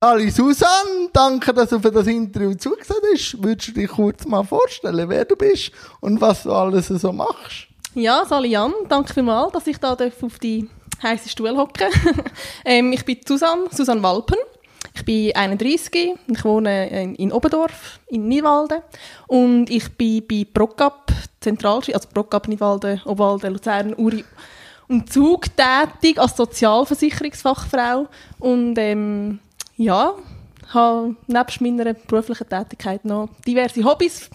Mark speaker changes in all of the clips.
Speaker 1: Ali Susan, danke, dass du für das Interview zugesagt hast. Würdest du dich kurz mal vorstellen, wer du bist und was du alles so machst?
Speaker 2: Ja, Sali Jan, danke vielmals, dass ich da auf die heiße Stuhl hocke. ähm, ich bin Susan, Susan Walpen. Ich bin 31, ich wohne in, Oberdorf, in Nidwalden und ich bin bei Procap Zentralschule, also Procap Nidwalden, Obwalden, Luzern, Uri und Zug tätig als Sozialversicherungsfachfrau und ähm, ja, habe nebst meiner beruflichen Tätigkeit noch diverse Hobbys.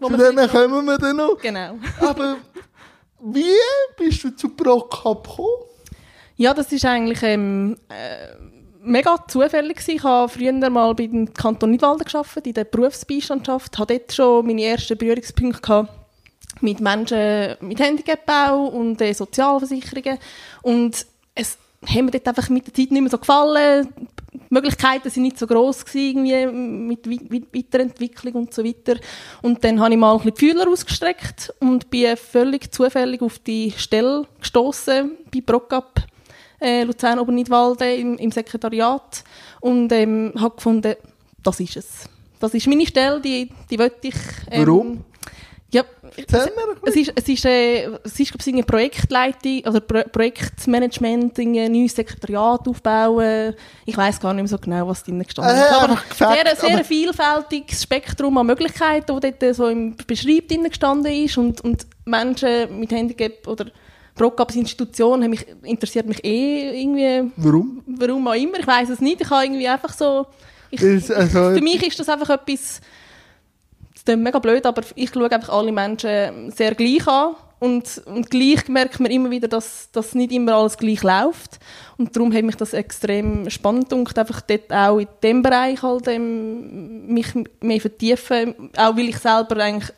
Speaker 1: Zu denen kommen wir dann noch.
Speaker 2: Genau.
Speaker 1: Aber wie bist du zu ProCup gekommen?
Speaker 2: Ja, das ist eigentlich ähm, äh, mega zufällig gewesen. Ich habe früher mal bei dem Kanton Nidwalden gearbeitet, in der Berufsbeistandschaft. Ich hatte dort schon meine ersten Berührungspunkte gehabt mit Menschen mit Handicapbau und äh, Sozialversicherungen. Und es hat mir dort einfach mit der Zeit nicht mehr so gefallen. Möglichkeiten sind nicht so gross gewesen, irgendwie mit Weiterentwicklung und so weiter. Und dann habe ich mal ein bisschen die Fühler ausgestreckt und bin völlig zufällig auf die Stelle gestoßen bei Procap äh, Luzern Obernidwalden im, im Sekretariat und ähm, habe gefunden, das ist es. Das ist meine Stelle, die, die wollte ich.
Speaker 1: Ähm, Warum?
Speaker 2: Ja, es, ist, es ist, äh, es ist glaube ich, eine Projektleitung, also Pro Projektmanagement, ein neues Sekretariat aufbauen. Ich weiß gar nicht mehr so genau, was drin gestanden ist. Äh, aber sehr, sehr aber vielfältiges Spektrum an Möglichkeiten, das dort so im Beschreib drin gestanden ist und, und Menschen mit Handicap oder Brockabs Institution mich, interessiert mich eh irgendwie.
Speaker 1: Warum?
Speaker 2: Warum auch immer, ich weiß es nicht. Ich habe irgendwie einfach so... Ich, also, für mich ist das einfach etwas das klingt mega blöd, aber ich schaue einfach alle Menschen sehr gleich an. Und, und gleich merkt man immer wieder, dass, dass nicht immer alles gleich läuft. Und darum hat mich das extrem spannend gedacht, einfach dort auch in diesem Bereich halt, ähm, mich mehr vertiefen. Auch weil ich selber eigentlich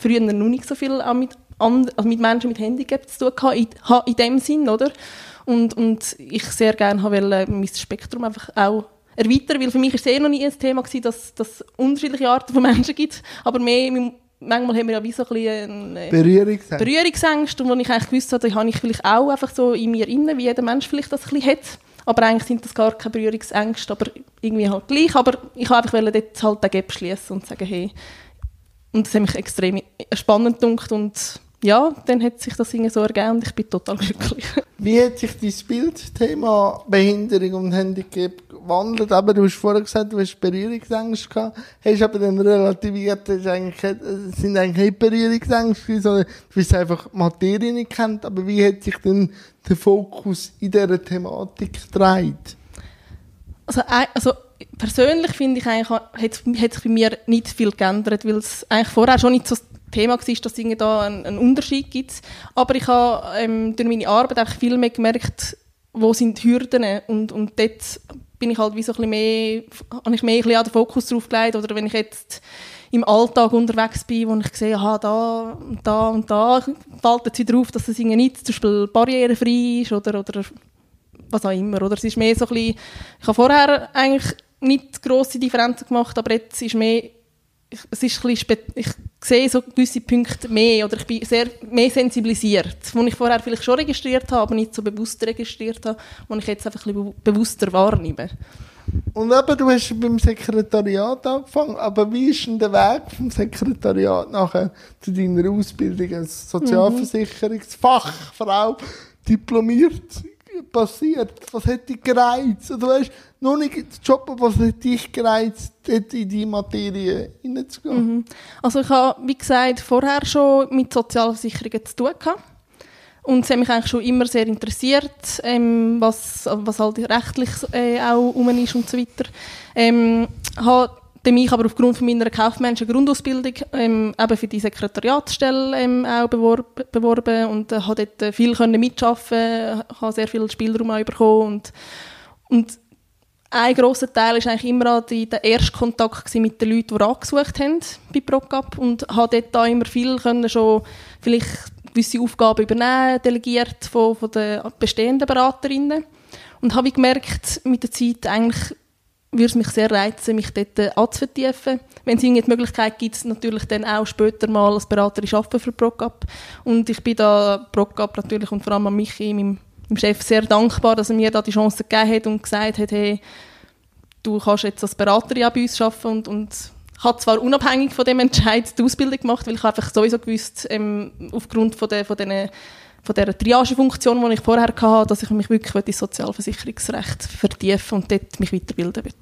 Speaker 2: früher noch nicht so viel mit, also mit Menschen mit Handicap zu tun hatte, in, in dem Sinn, oder? Und, und ich sehr gerne wollte mein Spektrum einfach auch erweitern, weil für mich war es eh noch nie ein Thema gewesen, dass es unterschiedliche Arten von Menschen gibt, aber mehr, manchmal haben wir ja wie so ein bisschen
Speaker 1: Berührungsängste.
Speaker 2: Berührungsängste und wo ich eigentlich gewusst habe, habe ich vielleicht auch einfach so in mir inne, wie jeder Mensch vielleicht das ein bisschen hat, aber eigentlich sind das gar keine Berührungsängste, aber irgendwie halt gleich, aber ich wollte einfach dort halt den Gap schließen und sagen, hey, und das hat mich extrem spannend gedacht. Und ja, dann hat sich das irgendwie so ergeben und ich bin total glücklich.
Speaker 1: Wie hat sich dein Bildthema Behinderung und Handicap gewandelt? Aber du hast vorher gesagt, du hast Berührungsängste gehabt, hast aber dann relativiert, das eigentlich, sind eigentlich nicht Berührungsängste, sondern du hast einfach Materie nicht kennt. Aber wie hat sich denn der Fokus in dieser Thematik gedreht?
Speaker 2: Also, also persönlich finde ich eigentlich, hat, sich bei mir nicht viel geändert, weil es eigentlich vorher schon nicht so Thema war, dass es da einen, Unterschied gibt. Aber ich habe ähm, durch meine Arbeit auch viel mehr gemerkt, wo sind die Hürden und, und dort bin ich halt wie so ein mehr, habe ich mehr ein bisschen den Fokus drauf gelegt oder wenn ich jetzt im Alltag unterwegs bin, wo ich sehe, aha, da und da und da, fällt jetzt wieder auf, dass es nicht zum Beispiel barrierefrei ist oder, oder was auch immer. Oder es ist mehr so ein bisschen, ich habe vorher eigentlich nicht grosse Differenzen gemacht, aber jetzt ist mehr es ist ein bisschen ich sehe so gewisse Punkte mehr oder ich bin sehr mehr sensibilisiert, wo ich vorher vielleicht schon registriert habe, aber nicht so bewusst registriert habe, wo ich jetzt einfach ein bisschen bewusster wahrnehme.
Speaker 1: Und eben, du hast beim Sekretariat angefangen, aber wie ist denn der Weg vom Sekretariat nachher zu deiner Ausbildung als Sozialversicherungsfachfrau diplomiert passiert? Was hat dich gereizt? Du weißt, noch nicht den Job, aber was hat dich gereizt, dort in die Materie hineinzugehen?
Speaker 2: Mhm. Also ich habe, wie gesagt, vorher schon mit Sozialversicherungen zu tun gehabt. Und es hat mich eigentlich schon immer sehr interessiert, ähm, was, was halt rechtlich äh, auch um ist und so weiter. Ähm, habe mich aber aufgrund von meiner kaufmännischen Grundausbildung ähm, eben für die Sekretariatsstelle ähm, auch beworben, beworben und äh, habe dort äh, viel können mitarbeiten, habe sehr viel Spielraum auch bekommen und, und ein grosser Teil war eigentlich immer der erste Kontakt mit den Leuten, die angesucht haben bei ProCap und habe dort immer viel können schon vielleicht gewisse Aufgaben übernehmen, delegiert von, von den bestehenden Beraterinnen und habe gemerkt mit der Zeit eigentlich würde es mich sehr reizen, mich dort äh, anzuvertiefen. Wenn es irgendwie die Möglichkeit gibt, natürlich dann auch später mal als Beraterin arbeiten für ProCap. Und ich bin da ProCap natürlich und vor allem an Michi, meinem, meinem Chef, sehr dankbar, dass er mir da die Chance gegeben hat und gesagt hat, hey, du kannst jetzt als Beraterin bei uns arbeiten und, und ich habe zwar unabhängig von dem Entscheid die Ausbildung gemacht, weil ich einfach sowieso gewusst, ähm, aufgrund von, der, von, den, von dieser Triagefunktion, die ich vorher hatte, dass ich mich wirklich in das Sozialversicherungsrecht vertiefen und dort mich weiterbilden will.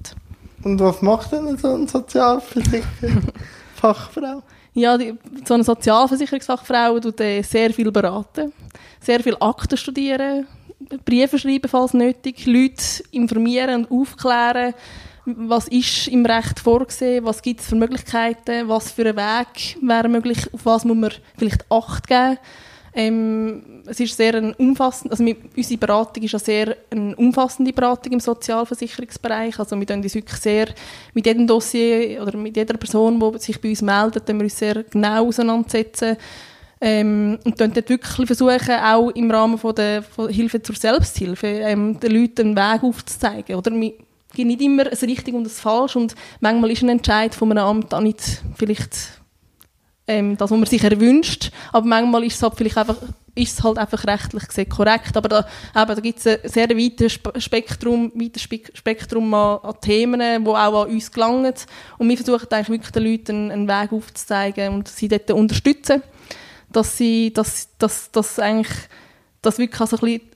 Speaker 1: Und was macht denn so eine Sozialversicherungsfachfrau?
Speaker 2: Ja, die, so eine Sozialversicherungsfachfrau tut äh, sehr viel beraten, sehr viel Akten studieren, Briefe schreiben, falls nötig, Leute informieren und aufklären, was ist im Recht vorgesehen, was gibt es für Möglichkeiten, was für ein Weg wäre möglich, auf was muss man vielleicht Acht geben. Ähm, es ist sehr ein umfassend, also unsere Beratung ist ja sehr eine umfassende Beratung im Sozialversicherungsbereich. Also wir uns wirklich sehr mit jedem Dossier oder mit jeder Person, die sich bei uns meldet, wir uns sehr genau auseinandersetzen. Ähm, und dann dort wirklich versuchen, auch im Rahmen von der von Hilfe zur Selbsthilfe ähm, den Leuten einen Weg aufzuzeigen. Oder wir geben nicht immer ein richtig und ein falsch und manchmal ist ein Entscheid von einem Amt auch nicht vielleicht ähm, das, was man sich erwünscht, aber manchmal ist es halt vielleicht einfach ist halt einfach rechtlich gesehen korrekt. Aber da, da gibt es ein sehr weites Spektrum, weites Spektrum an, an Themen, die auch an uns gelangen. Und wir versuchen eigentlich wirklich den Leuten einen Weg aufzuzeigen und sie dort unterstützen, dass sie, dass, dass, dass eigentlich, dass wirklich also ein bisschen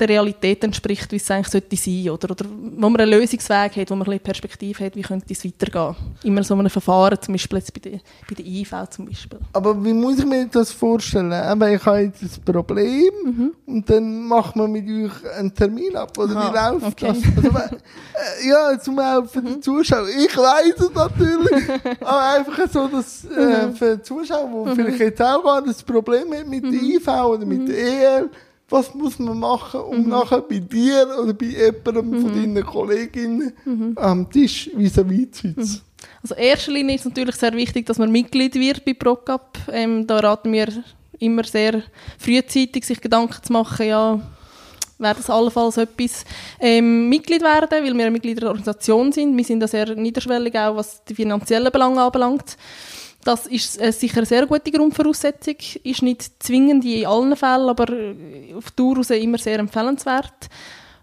Speaker 2: der Realität entspricht, wie es eigentlich sollte sein oder, oder wo man einen Lösungsweg hat, wo man ein bisschen Perspektive hat, wie könnte es weitergehen. Immer so ein Verfahren, zum Beispiel jetzt bei der, bei der IV zum Beispiel.
Speaker 1: Aber wie muss ich mir das vorstellen? Aber ich habe jetzt ein Problem mhm. und dann macht man mit euch einen Termin ab, oder Aha, wie läuft okay. das? Also, äh, ja, zum die mhm. Zuschauer. Ich weiß es natürlich, aber einfach so, dass äh, mhm. für die Zuschauer, die mhm. vielleicht jetzt auch gar das Problem haben mit der IV oder mit der EL, was muss man machen, um mhm. nachher bei dir oder bei jemandem mhm. von deinen Kolleginnen mhm. am Tisch vis-à-vis zu sitzen? Mhm.
Speaker 2: Also in erster Linie ist es natürlich sehr wichtig, dass man Mitglied wird bei ProCap. Ähm, da raten wir immer sehr frühzeitig, sich Gedanken zu machen, ja, wäre das allenfalls etwas, ähm, Mitglied werden, weil wir eine Mitglied der Organisation sind. Wir sind da sehr niederschwellig, auch was die finanziellen Belange anbelangt. Das ist äh, sicher eine sehr gute Grundvoraussetzung. Ist nicht zwingend in allen Fällen, aber äh, auf Dauer immer sehr empfehlenswert.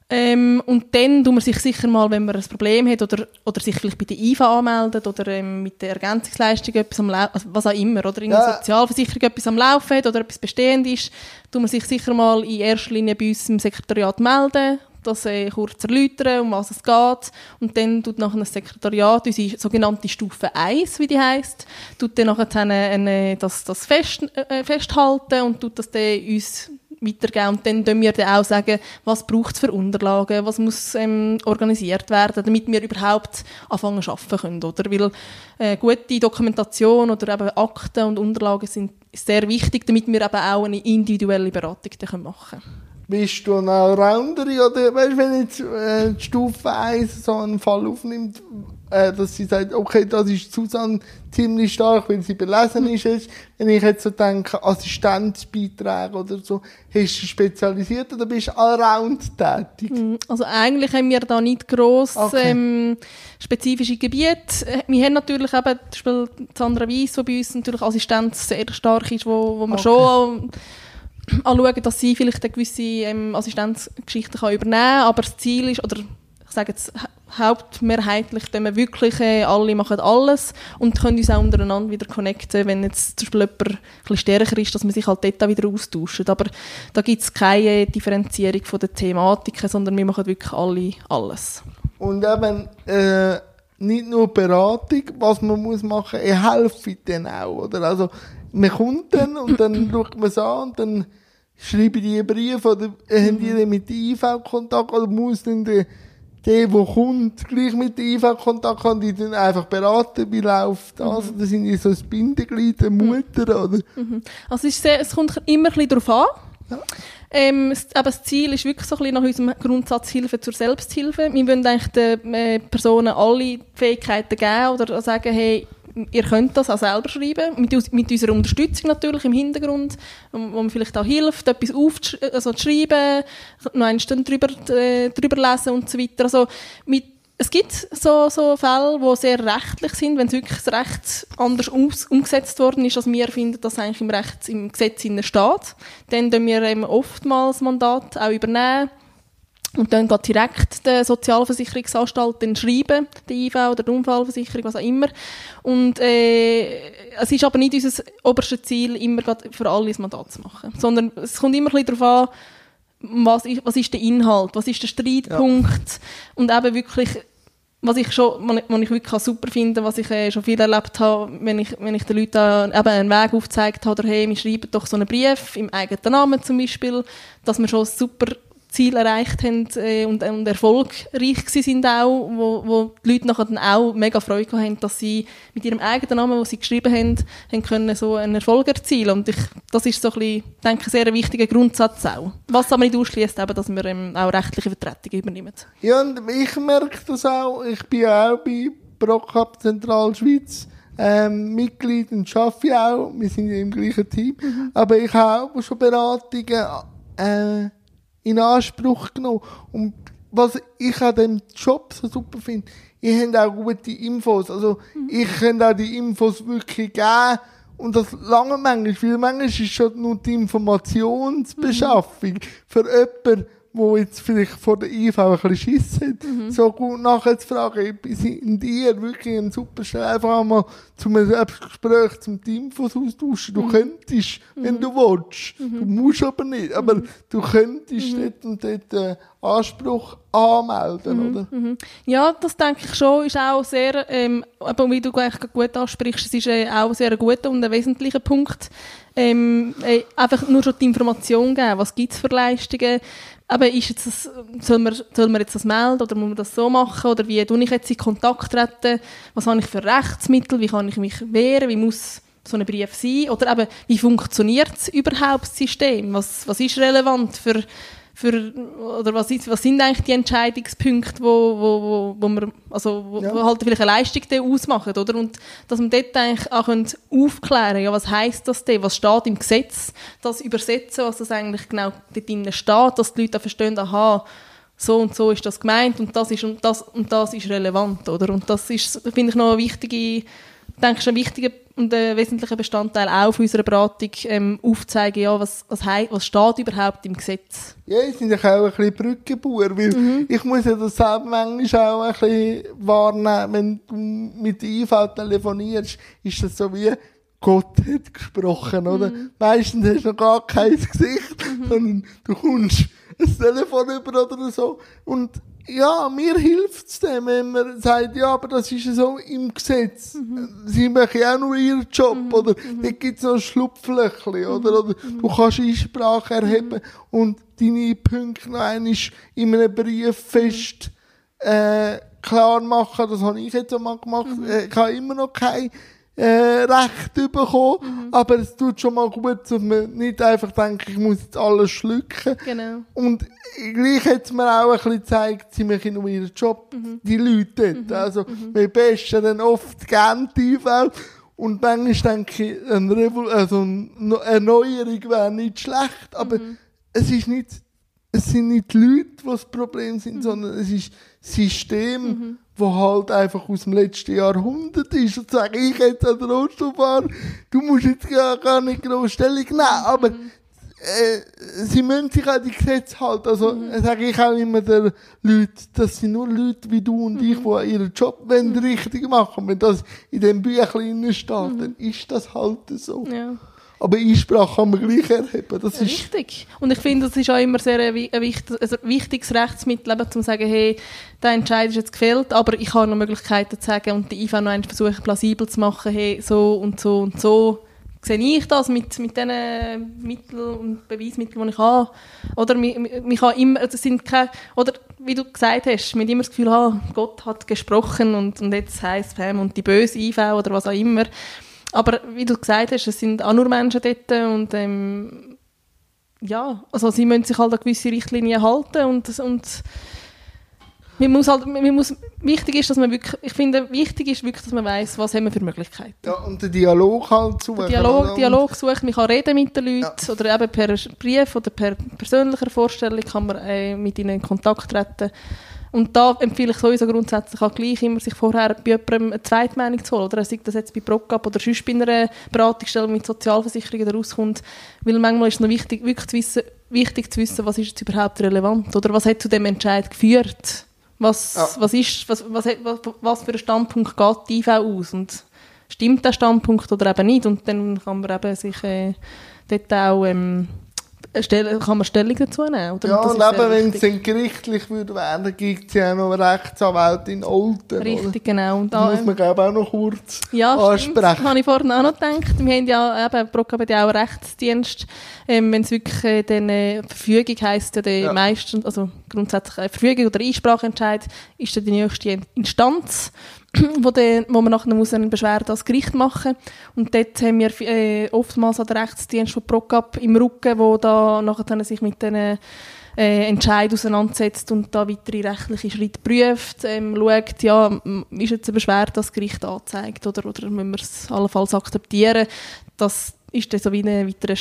Speaker 2: Ähm, und dann tut man sich sicher mal, wenn man ein Problem hat oder, oder sich vielleicht bei der IVA anmeldet oder ähm, mit der Ergänzungsleistung etwas am Laufen, also was auch immer, oder in der ja. Sozialversicherung etwas am Laufen hat oder etwas bestehend ist, tut man sich sicher mal in erster Linie bei uns im Sekretariat melden das äh, kurz erläutern, um was es geht. Und dann tut nachher das Sekretariat, unsere sogenannte Stufe 1, wie die heisst, tut dann nachher eine, eine, das, das fest, äh, festhalten und tut das dann uns weitergeben. Und dann können wir dann auch sagen, was braucht es für Unterlagen, was muss ähm, organisiert werden, damit wir überhaupt anfangen zu arbeiten können. Oder? Weil äh, gute Dokumentation oder eben Akten und Unterlagen sind sehr wichtig, damit wir eben auch eine individuelle Beratung dann machen können
Speaker 1: bist du ein Allrounder oder weißt, wenn jetzt äh, die Stufe 1 so einen Fall aufnimmt, äh, dass sie sagt, okay, das ist Susanne ziemlich stark, weil sie belesen ist. Wenn ich jetzt so denke, Assistenzbeiträge oder so, hast du spezialisiert oder bist du allround tätig?
Speaker 2: Hm, also eigentlich haben wir da nicht gross okay. ähm, spezifische Gebiete. Wir haben natürlich eben, zum Beispiel Sandra Weiss, die bei uns natürlich Assistenz sehr stark ist, wo, wo man okay. schon anschauen, dass sie vielleicht eine gewisse ähm, Assistenzgeschichte kann übernehmen kann. Aber das Ziel ist, oder ich sage jetzt hauptmehrheitlich, dass wir wirklich äh, alle machen alles und können uns auch untereinander wieder connecten, wenn jetzt zum Beispiel jemand ein bisschen stärker ist, dass man sich halt dort auch wieder austauscht. Aber da gibt es keine Differenzierung von den Thematiken, sondern wir machen wirklich alle alles.
Speaker 1: Und eben, äh, nicht nur Beratung, was man muss machen, ich helfe dann auch, oder? Also, man kommt dann und dann schaut man es an und dann schreibe die einen Brief oder haben die dann mit der IV Kontakt oder muss dann der, der, der kommt, gleich mit der IV Kontakt haben, die dann einfach beraten, wie läuft das. Mhm. Das sind die so das Bindeglied der Mutter, oder?
Speaker 2: Mhm. Also es, ist sehr, es kommt immer ein bisschen darauf an. Ja. Ähm, aber das Ziel ist wirklich so ein bisschen nach unserem Grundsatz Hilfe zur Selbsthilfe. Wir wollen eigentlich den äh, Personen alle Fähigkeiten geben oder sagen, hey, ihr könnt das auch selber schreiben, mit, mit unserer Unterstützung natürlich im Hintergrund, wo, man vielleicht auch hilft, etwas aufzuschreiben, also zu schreiben, noch einmal drüber, äh, drüber lesen und so weiter. Also mit, es gibt so, so Fälle, die sehr rechtlich sind, wenn es wirklich das Recht anders aus, umgesetzt worden ist, als wir finden, dass eigentlich im Recht, im Gesetz steht. Dann tun wir eben oftmals Mandat auch übernehmen und dann geht direkt der Sozialversicherungsanstalt dann schreiben, die IV oder die Unfallversicherung, was auch immer. Und äh, es ist aber nicht unser oberstes Ziel, immer für alle ein Mandat zu machen, sondern es kommt immer ein bisschen darauf an, was ist, was ist der Inhalt, was ist der Streitpunkt ja. und eben wirklich was ich schon, was ich wirklich super finde, was ich äh, schon viel erlebt habe, wenn ich, wenn ich den Leuten eben einen Weg aufgezeigt habe, oder hey, wir schreiben doch so einen Brief im eigenen Namen zum Beispiel, dass wir schon super Ziel erreicht haben äh, und, und erfolgreich sind auch, wo, wo die Leute nachher dann auch mega Freude haben, dass sie mit ihrem eigenen Namen, den sie geschrieben haben, haben können so einen Erfolg erzielen und ich, das ist so ein bisschen, denke ich, sehr ein wichtiger Grundsatz auch. Was aber nicht ausschließt, dass wir ähm, auch rechtliche Vertretung übernehmen.
Speaker 1: Ja, und ich merke das auch, ich bin auch bei ProCup Zentralschweiz ähm, Mitglied und arbeite auch, wir sind ja im gleichen Team, mhm. aber ich habe auch schon Beratungen äh, in Anspruch genommen. Und was ich an dem Job so super finde, ich habe auch gute Infos. Also, mhm. ich kann auch die Infos wirklich geben. Und das lange manchmal, weil manchmal ist schon nur die Informationsbeschaffung mhm. für jemanden, wo jetzt vielleicht vor der IV ein bisschen Schiss hat, mhm. so gut nachher zu fragen, sind ihr wirklich ein super schnell einfach einmal zum Selbstgespräch zum Team austauschen. Du mhm. könntest, wenn mhm. du willst. Mhm. Du musst aber nicht, aber mhm. du könntest mhm. dort und dort äh, Anspruch anmelden, oder?
Speaker 2: Ja, das denke ich schon, ist auch sehr, ähm, aber wie du eigentlich gut ansprichst, es ist äh, auch sehr guter und ein wesentlicher Punkt, ähm, äh, einfach nur schon die Information geben, was gibt es für Leistungen, aber ist jetzt das, soll, man, soll man jetzt das melden oder muss man das so machen? Oder wie tue ich jetzt in Kontakt treten, was habe ich für Rechtsmittel, wie kann ich mich wehren, wie muss so ein Brief sein? Oder eben, wie funktioniert überhaupt das System, was, was ist relevant für für, oder was, ist, was sind eigentlich die Entscheidungspunkte, wo, wo, wo, wo, man, also, wo, ja. wo halt vielleicht eine Leistung ausmachen, oder? Und dass man dort eigentlich auch aufklären ja, was heisst das denn, was steht im Gesetz, das übersetzen, was das eigentlich genau dort drin steht, dass die Leute auch verstehen, aha, so und so ist das gemeint und das ist und das und das ist relevant, oder? Und das ist, finde ich, noch eine wichtige, denke ich, ein wichtiger und ein wesentlicher Bestandteil auch von unserer Beratung ähm, aufzeigen, ja, was, was, was steht überhaupt im Gesetz.
Speaker 1: Ja, ich bin auch ein bisschen Brückenbauer, weil mhm. ich muss ja das selber manchmal auch ein bisschen wahrnehmen, wenn du mit der IV telefonierst, ist das so wie, Gott hat gesprochen, oder? Mhm. Meistens hast du noch gar kein Gesicht, mhm. sondern du kommst ein Telefon über oder so und ja, mir hilft es dem, wenn man sagt, ja, aber das ist so im Gesetz. Mhm. Sie machen auch nur ihren Job, mhm. oder mhm. da gibt es noch ein Schlupflöchchen, mhm. oder, oder mhm. du kannst Einsprache erheben mhm. und deine Punkte noch einmal in einem Brief fest äh, klar machen. Das habe ich jetzt einmal gemacht. Äh, ich habe immer noch keine äh, Recht bekommen. Mhm. Aber es tut schon mal gut, dass man nicht einfach denkt, ich muss jetzt alles schlucken.
Speaker 2: Genau.
Speaker 1: Und gleich hat es mir auch ein bisschen gezeigt, sie machen nur ihren Job, mhm. die Leute dort. Mhm. Also, mhm. wir besten dann oft gerne die Welt. Und manchmal denke ich, eine, Revol also eine Erneuerung wäre nicht schlecht, aber mhm. es ist nicht, es sind nicht die Leute, die das Problem sind, mhm. sondern es ist das System, mhm wo halt einfach aus dem letzten Jahrhundert ist und sage ich jetzt an der Rollstuhlbahn, du musst jetzt gar, gar nicht groß Stellung nehmen, aber äh, sie müssen sich an die Gesetze halten. Also mhm. sage ich auch immer den Leuten, das sind nur Leute wie du und mhm. ich, die ihren Job mhm. richtig machen. Wenn das in dem Büchlein steht, mhm. dann ist das halt so.
Speaker 2: Ja.
Speaker 1: Aber Einsprache kann man gleich erheben. Das
Speaker 2: Richtig. Und ich finde, das ist auch immer sehr ein, also wichtiges Rechtsmittel, um zu sagen, hey, der Entscheid ist jetzt gefällt, aber ich habe noch Möglichkeiten zu sagen und die IFA noch einmal versuchen, plausibel zu machen, hey, so und so und so sehe ich das mit, mit diesen Mitteln und Beweismitteln, die ich habe. Oder mich, mich immer, das sind keine, oder wie du gesagt hast, mit immer das Gefühl, ah, Gott hat gesprochen und, und jetzt heisst es und die böse IV oder was auch immer. Aber wie du gesagt hast, es sind auch nur Menschen dort und ähm, ja, also sie müssen sich halt an gewisse Richtlinien halten und, und man muss halt, man muss, wichtig ist, dass man wirklich, ich finde, wichtig ist wirklich, dass man weiß, was haben wir für Möglichkeiten.
Speaker 1: Ja, und den Dialog halt suchen. Den
Speaker 2: Dialog, Dialog suchen, man kann reden mit den Leuten ja. oder eben per Brief oder per persönlicher Vorstellung kann man äh, mit ihnen in Kontakt treten und da empfehle ich sowieso grundsätzlich auch gleich immer, sich vorher bei jemandem eine Zweitmeinung zu holen. Oder sei das jetzt bei Procap oder sonst bei einer Beratungsstelle mit Sozialversicherung rauskommt. Weil manchmal ist es noch wichtig, wirklich zu wissen, wichtig zu wissen, was ist jetzt überhaupt relevant oder was hat zu dem Entscheid geführt. Was,
Speaker 1: Ja.
Speaker 2: was ist, was, was, hat- was, was für ein Standpunkt geht die IV aus und stimmt der Standpunkt oder eben nicht und dann kann man eben sich äh, dort auch ähm, Stell, kann man Stellung dazu nehmen. Oder?
Speaker 1: Ja,
Speaker 2: das
Speaker 1: und eben, wenn es dann gerichtlich würde werden, gibt es ja auch noch eine Rechtsanwalt in Olten.
Speaker 2: Richtig, genau. Und
Speaker 1: Oder?
Speaker 2: Da,
Speaker 1: muss man, glaube auch noch kurz
Speaker 2: Ja,
Speaker 1: ansprechen.
Speaker 2: habe ich vorhin auch noch gedacht. Wir haben ja eben, Brock hat ja auch einen Rechtsdienst. Ähm, Wenn es wirklich äh, dann, äh, Verfügung heisst, ja, der
Speaker 1: Ja.
Speaker 2: meisten, also grundsätzlich eine Verfügung oder Einspracheentscheid, ist dann die nächste Instanz, wo, dann, wo man nachher muss eine Beschwerde als Gericht machen Und dort haben wir äh, oftmals an den Rechtsdienst von Procap im Rücken, wo da nachher sich mit den äh, Entscheid auseinandersetzt und da weitere rechtliche Schritte prüft, ähm, schaut, ja, ist jetzt eine Beschwerde das Gericht angezeigt oder, oder müssen wir es allenfalls akzeptieren. Das ist dann so wie eine weitere,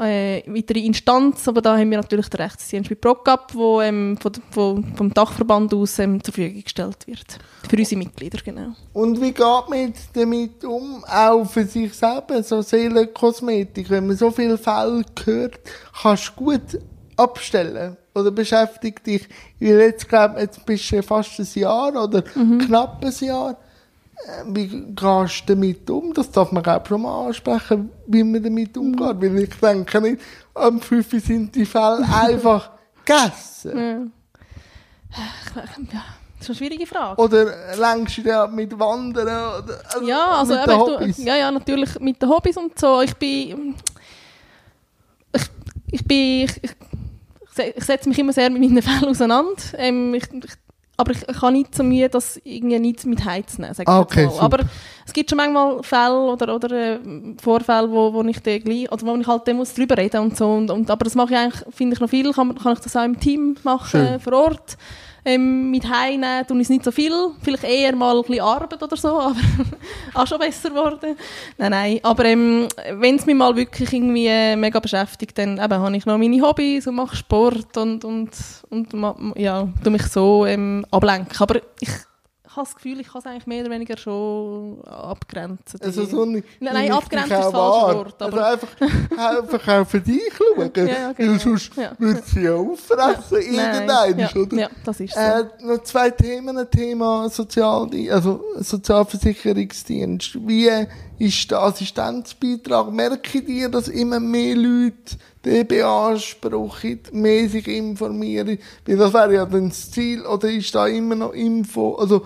Speaker 2: äh, weitere Instanz, aber da haben wir natürlich den Rechtsdienst bei Procap, wo ähm, von, von, vom Dachverband aus ähm, zur Verfügung gestellt wird. Für unsere Mitglieder, genau.
Speaker 1: Und wie geht man jetzt damit um, auch für sich selber, so Seelenkosmetik, wenn man so viele Fälle hört, kannst du gut abstellen oder beschäftigt dich, weil jetzt glaube jetzt bist du fast ein Jahr oder knapp ein Jahr. Äh, Wie gehst du damit um? Das darf man auch schon mal ansprechen, wie man damit umgeht. Weil ich denke nicht, am 5 sind die Fälle einfach gegessen.
Speaker 2: Ja. ja. Das ist eine schwierige Frage.
Speaker 1: Oder längst du dir mit Wandern? Oder, also
Speaker 2: Ja, also
Speaker 1: mit den Hobbys?
Speaker 2: ja, ja, natürlich mit den Hobbys und so. Ich bin, ich, ich bin, ich, ich, ich setze mich immer sehr mit meinen Fällen auseinander. Ähm, ich, ich, aber ich, ich habe nicht so Mühe, das irgendwie nicht mit heimzunehmen, sag ich
Speaker 1: Ah, okay.
Speaker 2: Aber es gibt schon manchmal Fälle oder, oder äh, Vorfälle, wo, wo ich dann gleich, oder wo ich halt dann muss drüber reden und so. Und, und, aber das mache ich eigentlich, finde ich noch viel, kann, kann ich das auch im Team machen,
Speaker 1: Schön.
Speaker 2: vor Ort. Ähm, mit tue ich es nicht so viel, vielleicht eher mal ein bisschen Arbeit oder so, aber auch schon besser geworden. Nein, nein, aber ähm, wenn es mich mal wirklich irgendwie äh, mega beschäftigt, dann eben, habe ich noch meine Hobbys und mache Sport und, und, und ja, tue mich so ähm, ablenken. Aber ich habe das Gefühl, ich kann es eigentlich mehr oder weniger schon abgrenzen.
Speaker 1: Also so nicht,
Speaker 2: Nein, nein,
Speaker 1: richtig
Speaker 2: ist das falsche. Wort, aber-
Speaker 1: Also einfach, einfach auch für dich schauen.
Speaker 2: Ja, ja, genau.
Speaker 1: Weil sonst
Speaker 2: Ja.
Speaker 1: würde sie ja auffressen,
Speaker 2: Nein,
Speaker 1: irgendein,
Speaker 2: ja,
Speaker 1: oder?
Speaker 2: ja, das ist so.
Speaker 1: Äh, noch zwei Themen, ein Thema Sozial, also Sozialversicherungsdienst. Wie ist der Assistenzbeitrag? Merke dir, dass immer mehr Leute den beanspruchen, mehr sich informieren? Weil das wäre ja dann das Ziel, oder ist da immer noch Info, also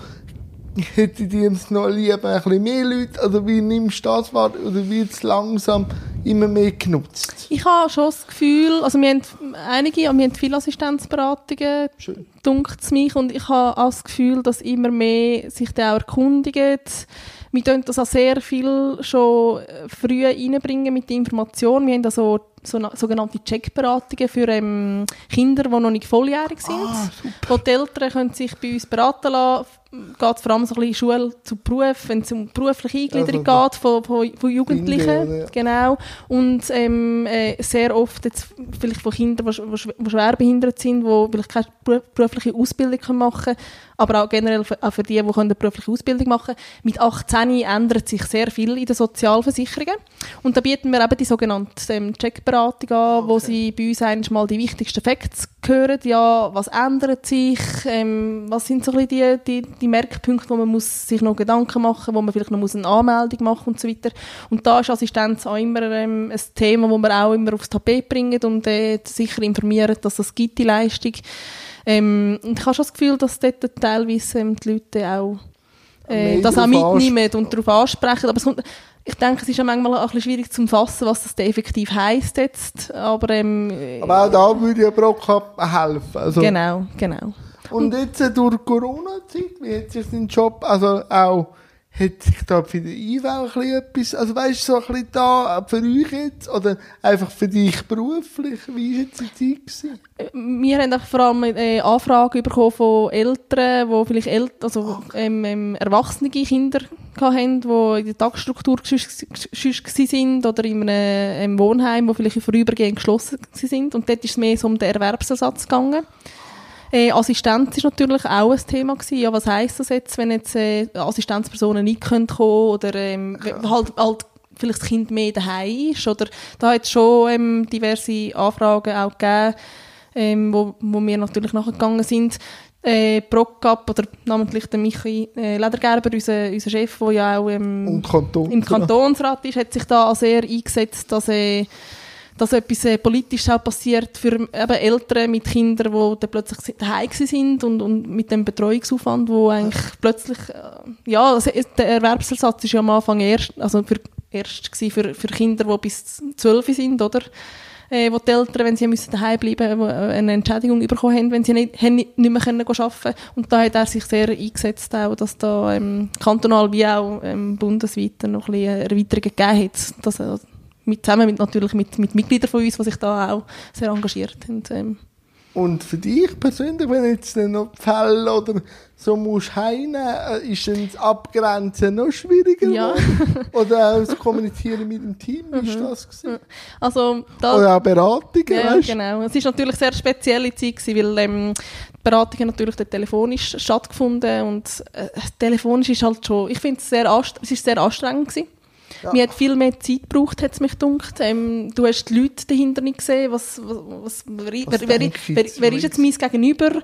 Speaker 1: hätte dir jetzt noch lieber ein bisschen mehr Leute, oder wie nimmst du das wahr, oder wird es langsam immer mehr genutzt?
Speaker 2: Ich habe schon das Gefühl, also wir haben einige, wir haben viele Assistenzberatungen, dunkt es mich, und ich habe auch das Gefühl, dass immer mehr sich da auch erkundigen. Wir tun das auch sehr viel schon äh, früh reinbringen mit der Information. Wir haben da so, so na- sogenannte Checkberatungen für ähm, Kinder, die noch nicht volljährig sind.
Speaker 1: Ah,
Speaker 2: wo die Eltern können sich bei uns beraten lassen. Geht es vor allem so ein bisschen Schule zu Beruf, wenn es um berufliche Eingliederung
Speaker 1: Also,
Speaker 2: geht von, von, von Jugendlichen.
Speaker 1: Kinder, oder?
Speaker 2: Genau. Und ähm, äh, sehr oft jetzt vielleicht von Kindern, die, sch- die, sch- die schwer behindert sind, die vielleicht keine beru- berufliche Ausbildung machen können, aber auch generell für, auch für die, die eine berufliche Ausbildung machen können. Mit 18 ändert sich sehr viel in den Sozialversicherungen. Und da bieten wir eben die sogenannte ähm, Checkberatung an, wo sie bei uns eigentlich mal die wichtigsten Facts hören. Ja, was ändert sich? Ähm, was sind so ein bisschen die, die, die Merkpunkte, wo man muss sich noch Gedanken machen wo man vielleicht noch muss eine Anmeldung machen und so weiter. Und da ist Assistenz auch immer ähm, ein Thema, wo wir auch immer aufs Tapet bringen und äh, sicher informieren, dass das gibt, die Leistung. Ähm, und ich habe schon das Gefühl, dass dort teilweise ähm, die Leute auch äh, das auch mitnehmen und darauf ansprechen. Aber es kommt, ich denke, es ist ja manchmal auch ein bisschen schwierig zu fassen, was das effektiv heisst jetzt. Aber, ähm, äh,
Speaker 1: Aber auch da würde ja Brock helfen. Also,
Speaker 2: genau, genau.
Speaker 1: Und jetzt äh, durch Corona-Zeit, wie hat sich dein Job, also auch, hat sich da für die IV ein bisschen etwas, also weißt du, so ein bisschen da, für euch jetzt, oder einfach für dich beruflich, wie war jetzt die Zeit gewesen?
Speaker 2: Wir haben vor allem äh, Anfragen bekommen von Eltern, die vielleicht El also, ähm, ähm, erwachsene Kinder hatten, die in der Tagesstruktur waren oder in einem ähm, Wohnheim, wo vielleicht vorübergehend geschlossen sind. Und dort ist es mehr so um den Erwerbsersatz gegangen. Äh, Assistenz ist natürlich auch ein Thema gewesen. Ja, was heisst das jetzt, wenn jetzt äh, Assistenzpersonen nicht können kommen oder ähm, halt, halt vielleicht das Kind mehr daheim ist. Oder da hat es schon ähm, diverse Anfragen auch gegeben, ähm, wo, wo wir natürlich nachgegangen sind. Äh, Procap oder namentlich der Michi äh, Ledergerber, unser, unser Chef, der ja auch ähm,
Speaker 1: Kanton,
Speaker 2: im Kantonsrat ist, hat sich da sehr eingesetzt, dass äh, dass etwas äh, politisch auch passiert für eben Eltern mit Kindern, die dann plötzlich daheim sind und, und mit dem Betreuungsaufwand, wo eigentlich plötzlich, äh, ja, also der Erwerbsersatz ist ja am Anfang erst, also für, erst für, für Kinder, die bis zwölf sind, oder? Äh, wo die Eltern, wenn sie müssen daheim bleiben mussten, eine Entschädigung bekommen haben, wenn sie nicht, nicht mehr können arbeiten können. Und da hat er sich sehr eingesetzt, auch, dass da ähm, kantonal wie auch ähm, bundesweit noch ein bisschen Erweiterungen gegeben hat, dass, mit, zusammen mit, natürlich mit, mit Mitgliedern von uns, die sich da auch sehr engagiert haben. Ähm.
Speaker 1: Und für dich persönlich, wenn jetzt noch Fälle oder so musst heine, äh, ist dann das Abgrenzen noch schwieriger?
Speaker 2: Ja.
Speaker 1: oder auch das Kommunizieren mit dem Team, wie mhm. das gewesen?
Speaker 2: Also, da,
Speaker 1: oder auch Beratungen,
Speaker 2: ja, weißt? genau. Es war natürlich eine sehr spezielle Zeit gewesen, weil ähm, die Beratungen natürlich telefonisch stattgefunden und äh, telefonisch ist halt schon, ich finde es sehr, es ist sehr anstrengend gewesen. Ja. Mir hat viel mehr Zeit gebraucht, hat es mich gedacht. Ähm, du hast die Leute dahinter nicht gesehen. Was, was, was, wer, was wer, wer, wer, wer ist jetzt mein Gegenüber?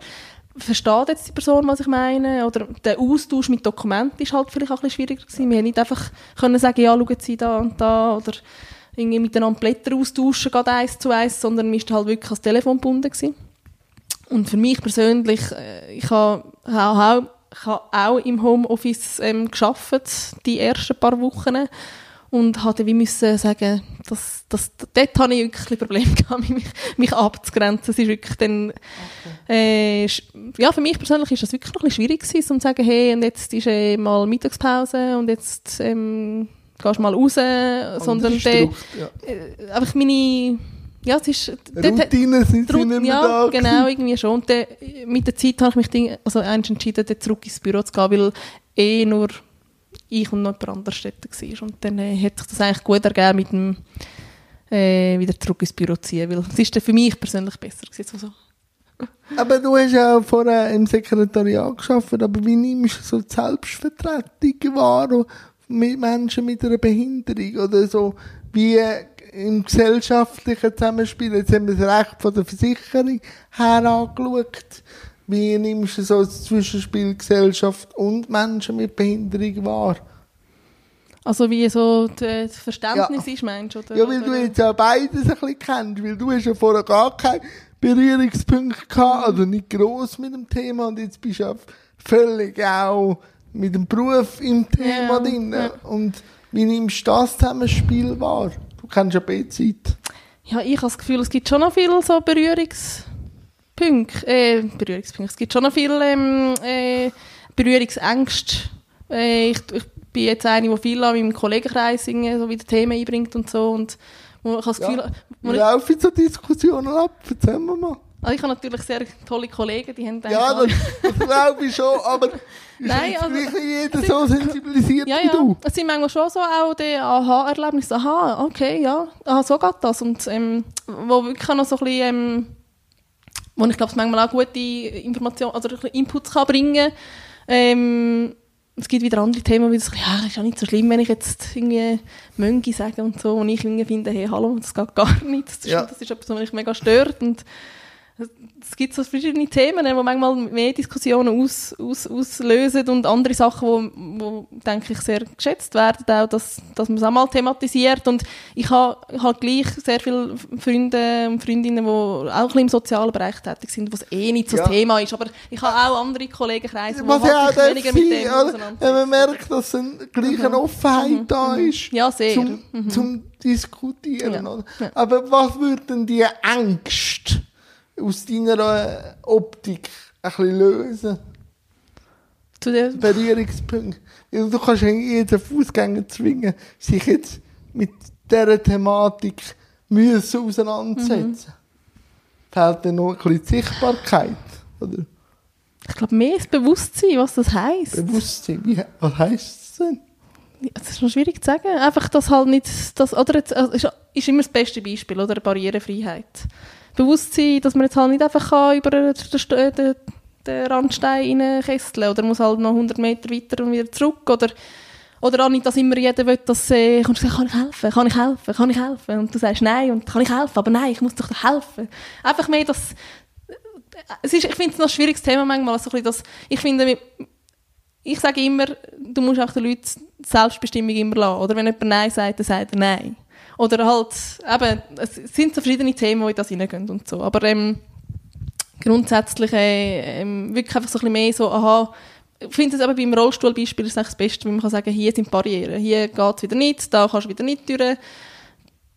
Speaker 2: Versteht jetzt die Person, was ich meine? Oder der Austausch mit Dokumenten ist halt vielleicht auch ein bisschen schwieriger gewesen. Wir haben nicht einfach können sagen, ja, schauen Sie da und da oder irgendwie miteinander Blätter austauschen, gerade eins zu eins, sondern wir waren halt wirklich ans Telefon gebunden gewesen. Und für mich persönlich, äh, ich habe auch, ich habe auch im Homeoffice ähm, geschafft, die ersten paar Wochen und hatte wie müssen sagen, dass, dass, dort hatte ich wirklich ein Problem gehabt, mich, mich abzugrenzen. Es ist wirklich dann, okay. äh, ja, für mich persönlich ist das wirklich noch ein bisschen schwierig gewesen, um zu sagen, hey, und jetzt ist äh, mal Mittagspause und jetzt ähm, gehst du mal raus, und sondern der, ja. äh, einfach meine, ja, es ist...
Speaker 1: Routine sind sie nicht mehr
Speaker 2: ja, da. genau, irgendwie schon. Und de, mit der Zeit habe ich mich also entschieden, zurück ins Büro zu gehen, weil eh nur ich und noch jemand anderes dort war. Und dann äh, hat sich das eigentlich gut ergeben, mit dem äh, wieder zurück ins Büro zu ziehen, weil es ist für mich persönlich besser gewesen. Also.
Speaker 1: Aber du hast ja vorher im Sekretariat geschafft, aber wie nimmst du so die Selbstvertretung wahr mit Menschen mit einer Behinderung oder so, wie im gesellschaftlichen Zusammenspiel, jetzt haben wir das Recht von der Versicherung her angeschaut, wie nimmst du so das Zwischenspiel Gesellschaft und Menschen mit Behinderung wahr?
Speaker 2: Also wie so das Verständnis ja. ist, meinst du? Oder,
Speaker 1: ja, weil oder? du jetzt ja beides ein bisschen kennst, weil du hast ja vorher gar keinen Berührungspunkt gehabt, mhm. also nicht gross mit dem Thema und jetzt bist du ja völlig auch mit dem Beruf im Thema ja, drin. Ja. Und wie nimmst du das Zusammenspiel wahr? Du kennst ja B-Zeit.
Speaker 2: Ja, ich habe das Gefühl, es gibt schon noch viele so Berührungs Punkte, äh, Berührungspunkte. Es gibt schon noch viele ähm, äh, Berührungsängste. Äh, ich, ich bin jetzt eine, die viel an meinem Kollegenkreis so wieder Themen einbringt und so. Und ich das Gefühl,
Speaker 1: ja, laufen so Diskussionen ab? Erzähl mir mal.
Speaker 2: Also ich habe natürlich sehr tolle Kollegen, die haben
Speaker 1: Ja, das, das glaube ich schon, aber Nein, also, nicht jeder so sensibilisiert
Speaker 2: ja,
Speaker 1: wie du.
Speaker 2: Es sind manchmal schon so auch die Aha-Erlebnisse. Aha, okay, ja, aha, so geht das. Und ähm, wo wirklich noch so ein bisschen... Ähm, wo ich glaube, es manchmal auch gute Informationen, also Inputs kann bringen ähm, es gibt wieder andere Themen, wie das, ja, ist ja nicht so schlimm, wenn ich jetzt irgendwie Möngi sage und so, und ich irgendwie finde, hey, hallo, das geht gar nicht, das ist, ja. das ist etwas, was mich mega stört und es gibt so verschiedene Themen, die manchmal mehr Diskussionen aus, aus, auslösen und andere Sachen, die, wo, denke ich, sehr geschätzt werden, auch, dass, dass man es auch mal thematisiert. Und ich habe hab gleich sehr viele Freunde und Freundinnen, die auch ein bisschen im sozialen Bereich tätig sind, wo es eh nicht so ja. das Thema ist. Aber ich habe auch andere Kollegenkreise, die halt ja weniger mit dem auseinandersetzen.
Speaker 1: Man merkt, dass eine gleiche mhm. Offenheit mhm. da mhm. ist.
Speaker 2: Ja, sehr.
Speaker 1: Zum, mhm. zum Diskutieren. Ja. Aber was würden die Ängste aus deiner Optik ein bisschen lösen?
Speaker 2: Zu den
Speaker 1: Berührungspunkten. Also du kannst jeden Fußgänger zwingen, sich jetzt mit dieser Thematik müssen auseinandersetzen. Mhm. Fehlt dir noch ein bisschen die Sichtbarkeit? Oder?
Speaker 2: Ich glaube, mehr das Bewusstsein, was das heisst.
Speaker 1: Bewusstsein? Wie, was heisst das denn?
Speaker 2: Ja, das ist noch schwierig zu sagen. Einfach, dass halt nicht, das, oder jetzt, also ist, ist immer das beste Beispiel, oder? Barrierefreiheit bewusst sein, dass man jetzt halt nicht einfach über den, den, den Randstein reinkesseln oder muss halt noch 100 Meter weiter und wieder zurück oder, Oder auch nicht, dass immer jeder will, dass äh, kommst du kann ich helfen, kann ich helfen, kann ich helfen? Und du sagst nein und kann ich helfen, aber nein, ich muss doch helfen. Einfach mehr, dass es ist, ich finde es noch ein schwieriges Thema manchmal, also ein bisschen das, ich finde, ich sage immer, du musst auch den Leuten Selbstbestimmung immer lassen, oder wenn jemand Nein sagt, dann sagt er Nein. Oder halt, eben, es sind so verschiedene Themen, die in das hineingehen und so, aber ähm, grundsätzlich äh, ähm, wirklich einfach so ein bisschen mehr so, aha, ich finde es aber beim Rollstuhlbeispiel ist das Beste, wenn man kann sagen, hier sind Barrieren, hier geht es wieder nicht, da kannst du wieder nicht durch,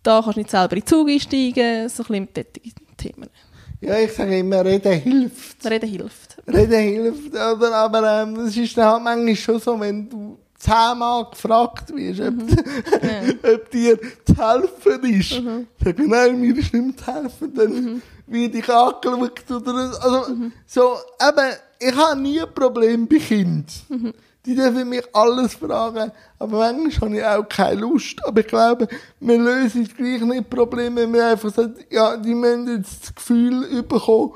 Speaker 2: da kannst du nicht selber in den Zug einsteigen, so ein bisschen mit Themen.
Speaker 1: Ja, ich sage immer, reden hilft.
Speaker 2: Reden hilft.
Speaker 1: Reden hilft, oder? Aber ähm, es ist dann halt manchmal schon so, wenn du zehnmal gefragt wirst, ob,
Speaker 2: Mhm. Ja.
Speaker 1: ob dir zu helfen ist.
Speaker 2: Mhm.
Speaker 1: Sag ich, nein, mir ist nicht zu helfen. Dann wird ich angeschaut oder also,
Speaker 2: Mhm.
Speaker 1: so, eben, ich habe nie ein Problem bei Kindern.
Speaker 2: Mhm.
Speaker 1: Die dürfen mich alles fragen, aber manchmal habe ich auch keine Lust. Aber ich glaube, wir lösen gleich nicht Probleme, wenn wir einfach sagen, ja, die müssen jetzt das Gefühl bekommen,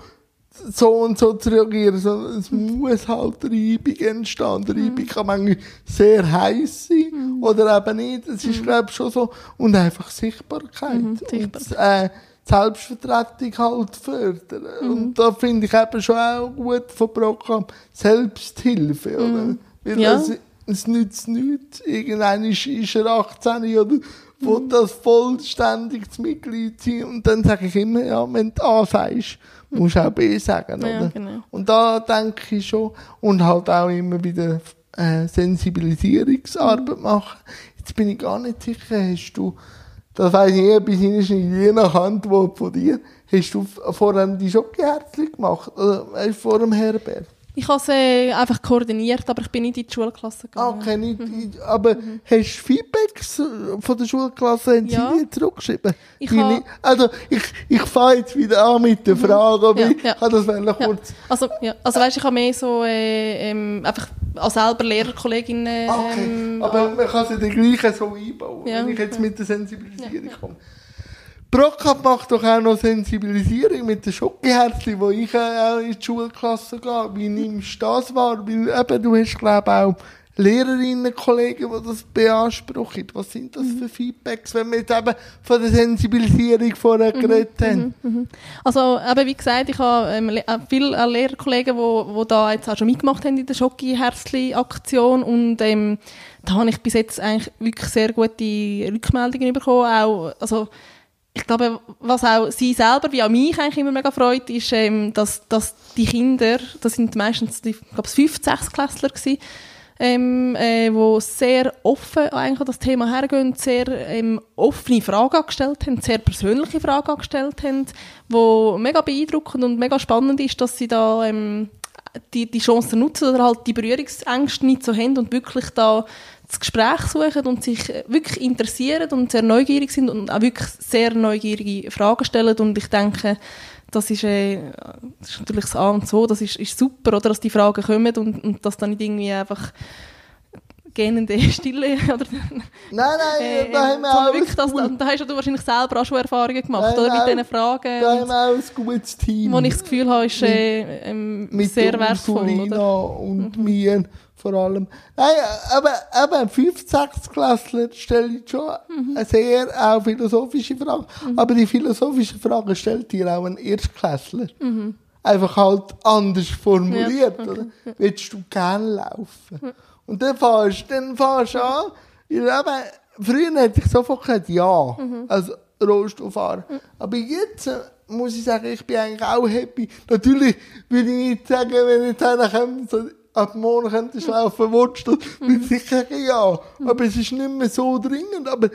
Speaker 1: so und so zu reagieren, sondern es muss halt Reibung entstehen. Die Reibung kann manchmal sehr heiß sein oder eben nicht. Es ist, glaube ich, schon so. Und einfach Sichtbarkeit.
Speaker 2: Mhm, Sichtbarkeit.
Speaker 1: Und, äh, Selbstvertretung halt fördern. Und da finde ich eben schon auch gut vom Programm Selbsthilfe, oder? Weil
Speaker 2: Ja.
Speaker 1: es, es nützt nichts. Irgendwann ist, ist er 18 oder will das vollständig Mitglied sein. Und dann sage ich immer, ja, wenn du A sagst, musst du auch B sagen,
Speaker 2: Ja,
Speaker 1: oder?
Speaker 2: genau.
Speaker 1: Und da denke ich schon, und halt auch immer wieder äh, Sensibilisierungsarbeit
Speaker 2: Mhm.
Speaker 1: machen. Jetzt bin ich gar nicht sicher, hast du, das weiss ich eh, bis hinein, je nach Antwort von dir, hast du vorher die Schokoherzchen gemacht, oder weißt, vor dem Herbert?
Speaker 2: Ich habe es äh, einfach koordiniert, aber ich bin nicht in die Schulklasse gegangen.
Speaker 1: Okay, nicht, aber hast du Feedbacks äh, von der Schulklasse, haben
Speaker 2: Ja.
Speaker 1: sie zurückgeschrieben?
Speaker 2: Ich ha-
Speaker 1: also, ich, ich fange jetzt wieder an mit der Frage, aber
Speaker 2: Ja,
Speaker 1: ich
Speaker 2: ja.
Speaker 1: kann das
Speaker 2: Ja.
Speaker 1: kurz
Speaker 2: Also, ja. also weißt, ich habe mehr so äh, ähm, einfach als selber Lehrerkolleginnen
Speaker 1: Okay,
Speaker 2: ähm,
Speaker 1: aber man kann sie dann gleich so einbauen, wenn ich jetzt mit der Sensibilisierung komme. Brockab macht doch auch noch Sensibilisierung mit den Schokoherzchen, wo ich äh, auch in die Schulklasse gehe. Wie nimmst du das wahr? Weil eben, du hast, glaube ich, auch Lehrerinnen, Kollegen, die das beanspruchen. Was sind das für Feedbacks, wenn wir jetzt eben von der Sensibilisierung vorher geredet haben?
Speaker 2: Also, eben, wie gesagt, ich habe ähm, äh, viele äh, Lehrerkollegen, die wo da jetzt auch schon mitgemacht haben in der Schoki-Herzli-Aktion und ähm, da habe ich bis jetzt eigentlich wirklich sehr gute Rückmeldungen bekommen. Auch, also, ich glaube, was auch sie selber, wie auch mich eigentlich immer mega freut, ist, ähm, dass, dass die Kinder, das sind meistens, die, ich glaube, 5, 6 Klässler gewesen, ähm, äh, wo sehr offen eigentlich an das Thema hergehen, sehr ähm, offene Fragen gestellt haben, sehr persönliche Fragen gestellt haben, wo mega beeindruckend und mega spannend ist, dass sie da ähm, die, die Chance nutzen oder halt die Berührungsängste nicht so haben und wirklich da das Gespräch suchen und sich äh, wirklich interessieren und sehr neugierig sind und auch wirklich sehr neugierige Fragen stellen. Und ich denke, das ist, äh, das ist natürlich das A und so, das ist, ist super, oder, dass die Fragen kommen und, und dass dann nicht irgendwie einfach gähnende Stille oder
Speaker 1: Nein, nein,
Speaker 2: äh,
Speaker 1: da haben wir
Speaker 2: sondern
Speaker 1: auch
Speaker 2: wirklich, das,
Speaker 1: ein,
Speaker 2: da hast ja du wahrscheinlich selber auch schon Erfahrungen gemacht,
Speaker 1: Nein,
Speaker 2: oder, mit diesen
Speaker 1: da
Speaker 2: Fragen,
Speaker 1: haben
Speaker 2: und,
Speaker 1: wir auch ein gutes Team.
Speaker 2: wo ich das Gefühl habe, ist äh, ähm,
Speaker 1: mit
Speaker 2: sehr wertvoll, oder?
Speaker 1: und mir vor allem. Nein, aber eben 5, 6 Klässler stelle ich schon
Speaker 2: Mhm.
Speaker 1: eine sehr auch philosophische Frage. Aber die philosophische Frage stellt dir auch ein Erstklässler.
Speaker 2: Mhm.
Speaker 1: Einfach halt anders formuliert. Oder? Willst du gerne laufen? Und dann fährst dann fährst du an. Weil eben, früher hätte ich sofort gesagt, ja,
Speaker 2: Mhm.
Speaker 1: als Rollstuhlfahrer. Aber jetzt äh, muss ich sagen, ich bin eigentlich auch happy. Natürlich würde ich nicht sagen, wenn ich dann komme, so, ab morgen könntest du laufen, willst du das? Würde ich sagen, ja. Aber es ist nicht mehr so dringend. Aber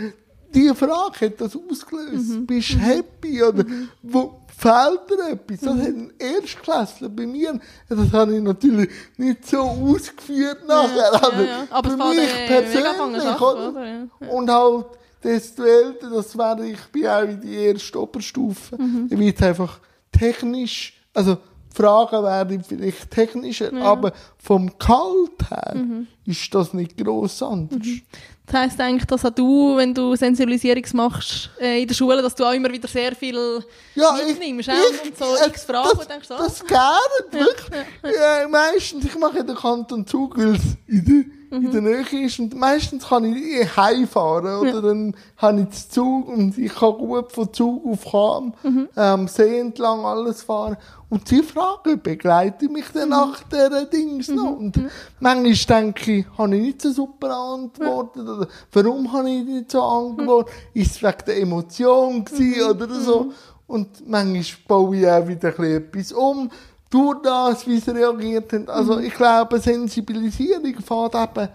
Speaker 1: die Frage hat das ausgelöst. Bist du happy? Oder wo fehlt dir etwas? Das hat ein Erstklässler bei mir, das habe ich natürlich nicht so ausgeführt nachher.
Speaker 2: ja,
Speaker 1: aber
Speaker 2: ja. Aber
Speaker 1: für mich persönlich,
Speaker 2: fangen
Speaker 1: oder?
Speaker 2: Ja.
Speaker 1: Und halt, desto älter das wäre, ich bin auch in die erste Oberstufe.
Speaker 2: Mhm.
Speaker 1: Ich wird einfach technisch, also die Fragen werden vielleicht technischer, aber vom Kalt her
Speaker 2: Mhm.
Speaker 1: ist das nicht gross anders.
Speaker 2: Das heisst eigentlich, dass auch du, wenn du Sensibilisierung machst äh, in der Schule, dass du auch immer wieder sehr viel mitnimmst auch und so
Speaker 1: äh,
Speaker 2: x Fragen
Speaker 1: das,
Speaker 2: denkst, ah.
Speaker 1: das gerne, wirklich. Ja, meistens, ich mache in den Kanton Zug, weil es in der in der Nähe ist. Und meistens kann ich heimfahren oder? Dann habe ich den Zug und ich kann gut von Zug auf Cham ähm, See entlang alles fahren. Und sie fragen, begleite mich dann nach dieser Dings noch. Und manchmal denke ich, habe ich nicht so super antwortet oder warum habe ich nicht so antwortet? Ist es wegen der Emotion gewesen oder so? Und manchmal baue ich auch wieder ein bisschen etwas um durch das, wie sie reagiert haben. Also ich glaube, Sensibilisierung fängt eben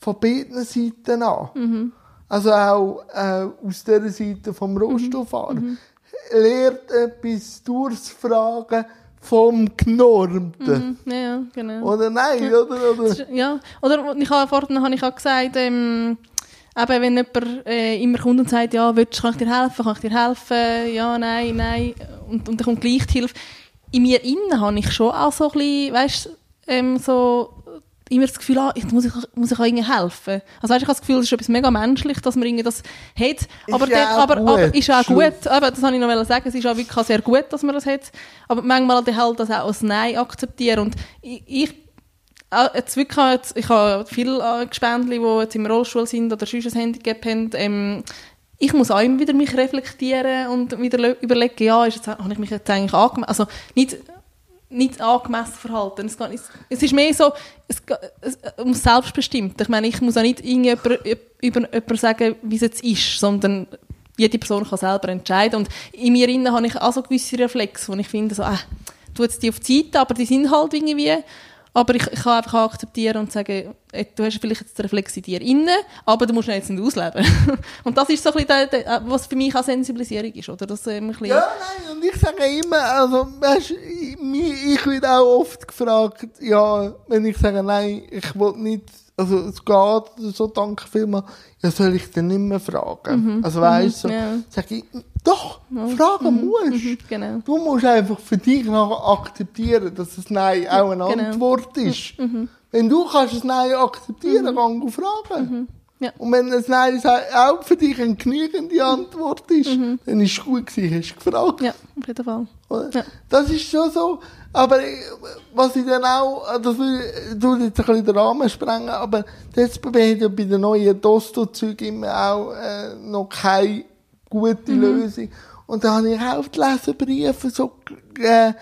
Speaker 1: von beiden Seiten an. Also auch äh, aus der Seite vom Rohstofffahrer. Lehrt etwas durchs Fragen vom Genormten.
Speaker 2: Ja, ja, genau.
Speaker 1: Oder nein, oder? oder?
Speaker 2: Ist- Ja, oder ich habe, vorhin habe ich auch gesagt, ähm, eben, wenn jemand äh, immer kommt und sagt, ja, willst, kann ich dir helfen, kann ich dir helfen, ja, nein, nein, und, und dann kommt gleich die Hilfe. In mir innen habe ich schon auch so ein bisschen, weißt, ähm, so immer das Gefühl, ah, jetzt muss ich, muss ich auch irgendwie helfen. Also weißt, ich habe das Gefühl, es ist etwas mega menschlich, dass man irgendwie das hat. Aber,
Speaker 1: ja
Speaker 2: dort-
Speaker 1: auch
Speaker 2: aber, aber ist auch gut, eben, das wollte ich noch sagen, es ist auch wirklich sehr gut, dass man das hat. Aber manchmal halt das auch als Nein akzeptieren. Und ich, ich Ah, Jetzt wirklich, jetzt, ich habe viele äh, Gespendli, die jetzt im Rollstuhl sind oder sonst ein Handicap haben. Ähm, ich muss auch immer wieder mich reflektieren und wieder le- überlegen, ja, ist jetzt, habe ich mich jetzt eigentlich angemessen, also nicht, nicht angemessen verhalten. Es, es ist mehr so, es, es, um selbstbestimmt. Ich meine, ich muss auch nicht irgendjemand über jemanden sagen, wie es jetzt ist, sondern jede Person kann selber entscheiden. Und in mir innen habe ich auch so gewisse Reflexe, wo ich finde, so, äh, tu jetzt die auf die Seite, aber die sind halt irgendwie. Aber ich, ich kann einfach akzeptieren und sagen, äh, du hast vielleicht jetzt den Reflex in dir inne, aber du musst ihn jetzt nicht ausleben. und das ist so ein bisschen, der, der, was für mich auch Sensibilisierung ist, oder? Das, ähm, ein bisschen,
Speaker 1: Ja, nein, und ich sage immer, also, weißt, ich, ich werde auch oft gefragt, ja, wenn ich sage, nein, ich will nicht, also es geht, so, danke vielmals, ja, soll ich dann nicht mehr fragen? Also weißt du, so,
Speaker 2: ja.
Speaker 1: sage ich, doch, fragen musst.
Speaker 2: Mhm, genau.
Speaker 1: Du musst einfach für dich nachher akzeptieren, dass das Nein auch eine
Speaker 2: Genau.
Speaker 1: Antwort ist. Wenn du kannst das Nein akzeptieren, dann geh fragen.
Speaker 2: Ja.
Speaker 1: Und wenn das Nein auch für dich eine genügende Antwort ist, dann ist es gut gewesen, hast du gefragt.
Speaker 2: Ja, auf jeden Fall. Ja.
Speaker 1: Das ist schon so. Aber äh, was ich dann auch, das tut jetzt ein bisschen den Rahmen sprengen, aber SBB hat ja bei den neuen Dosto-Zügen immer auch äh, noch keine gute Lösung. Und da habe ich auch die Leserbriefe so äh,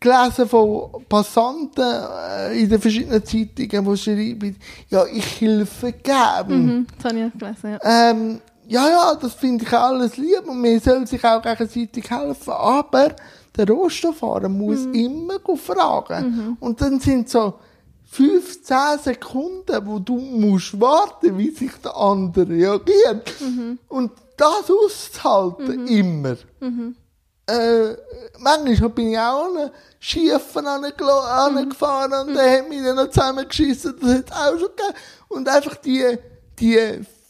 Speaker 1: gelesen von Passanten äh, in den verschiedenen Zeitungen, die schreiben, ja, ich helfe gern.
Speaker 2: Mhm, das habe ich auch gelesen, ja.
Speaker 1: Ähm, ja, ja, das finde ich alles lieb und man soll sich auch gegenseitig helfen, aber der Rohstofffahrer muss immer go fragen. Und dann sind so 15 Sekunden, wo du musst warten, wie sich der andere reagiert. Und das auszuhalten, immer. Äh, manchmal bin ich auch an einen Schiefen angelo- angefahren und der hat mich dann noch zusammengeschissen. Das hat auch schon gegeben. Und einfach die, die